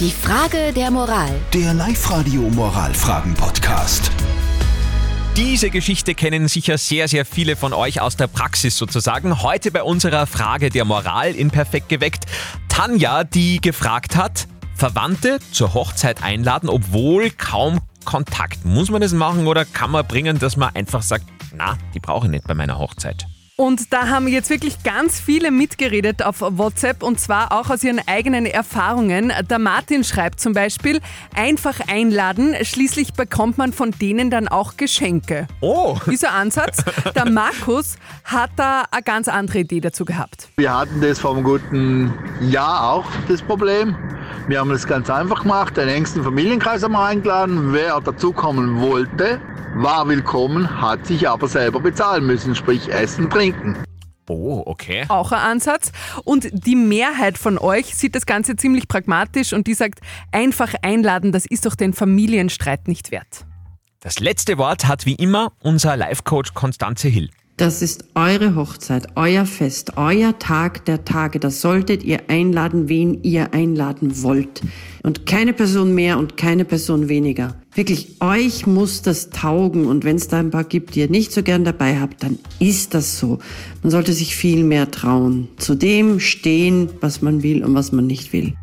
Die Frage der Moral. Der Live-Radio Moralfragen-Podcast. Diese Geschichte kennen sicher sehr, sehr viele von euch aus der Praxis sozusagen. Heute bei unserer Frage der Moral in Perfekt geweckt. Tanja, die gefragt hat, Verwandte zur Hochzeit einladen, obwohl kaum Kontakt. Muss man das machen oder kann man bringen, dass man einfach sagt, na, die brauche ich nicht bei meiner Hochzeit? Und da haben jetzt wirklich ganz viele mitgeredet auf WhatsApp und zwar auch aus ihren eigenen Erfahrungen. Der Martin schreibt zum Beispiel, einfach einladen, schließlich bekommt man von denen dann auch Geschenke. Oh! Dieser Ansatz. Der Markus hat da eine ganz andere Idee dazu gehabt. Wir hatten das vor einem guten Jahr auch, das Problem. Wir haben das ganz einfach gemacht, den engsten Familienkreis haben wir eingeladen. Wer dazukommen wollte, war willkommen, hat sich aber selber bezahlen müssen, sprich Essen, Trinken. Oh, okay. Auch ein Ansatz. Und die Mehrheit von euch sieht das Ganze ziemlich pragmatisch und die sagt, einfach einladen, das ist doch den Familienstreit nicht wert. Das letzte Wort hat wie immer unser Life-Coach Konstanze Hill. Das ist eure Hochzeit, euer Fest, euer Tag der Tage. Da solltet ihr einladen, wen ihr einladen wollt. Und keine Person mehr und keine Person weniger. Wirklich, euch muss das taugen. Und wenn es da ein paar gibt, die ihr nicht so gern dabei habt, dann ist das so. Man sollte sich viel mehr trauen. Zu dem stehen, was man will und was man nicht will.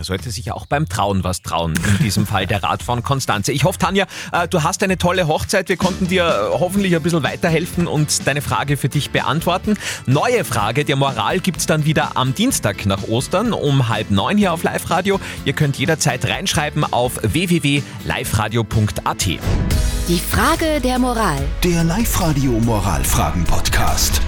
Man sollte sich ja auch beim Trauen was trauen. In diesem Fall der Rat von Konstanze. Ich hoffe, Tanja, äh, du hast eine tolle Hochzeit. Wir konnten dir äh, hoffentlich ein bisschen weiterhelfen und deine Frage für dich beantworten. Neue Frage der Moral gibt es dann wieder am Dienstag nach Ostern um halb neun hier auf Live-Radio. Ihr könnt jederzeit reinschreiben auf www.liveradio.at. Die Frage der Moral. Der Live-Radio Moralfragen-Podcast.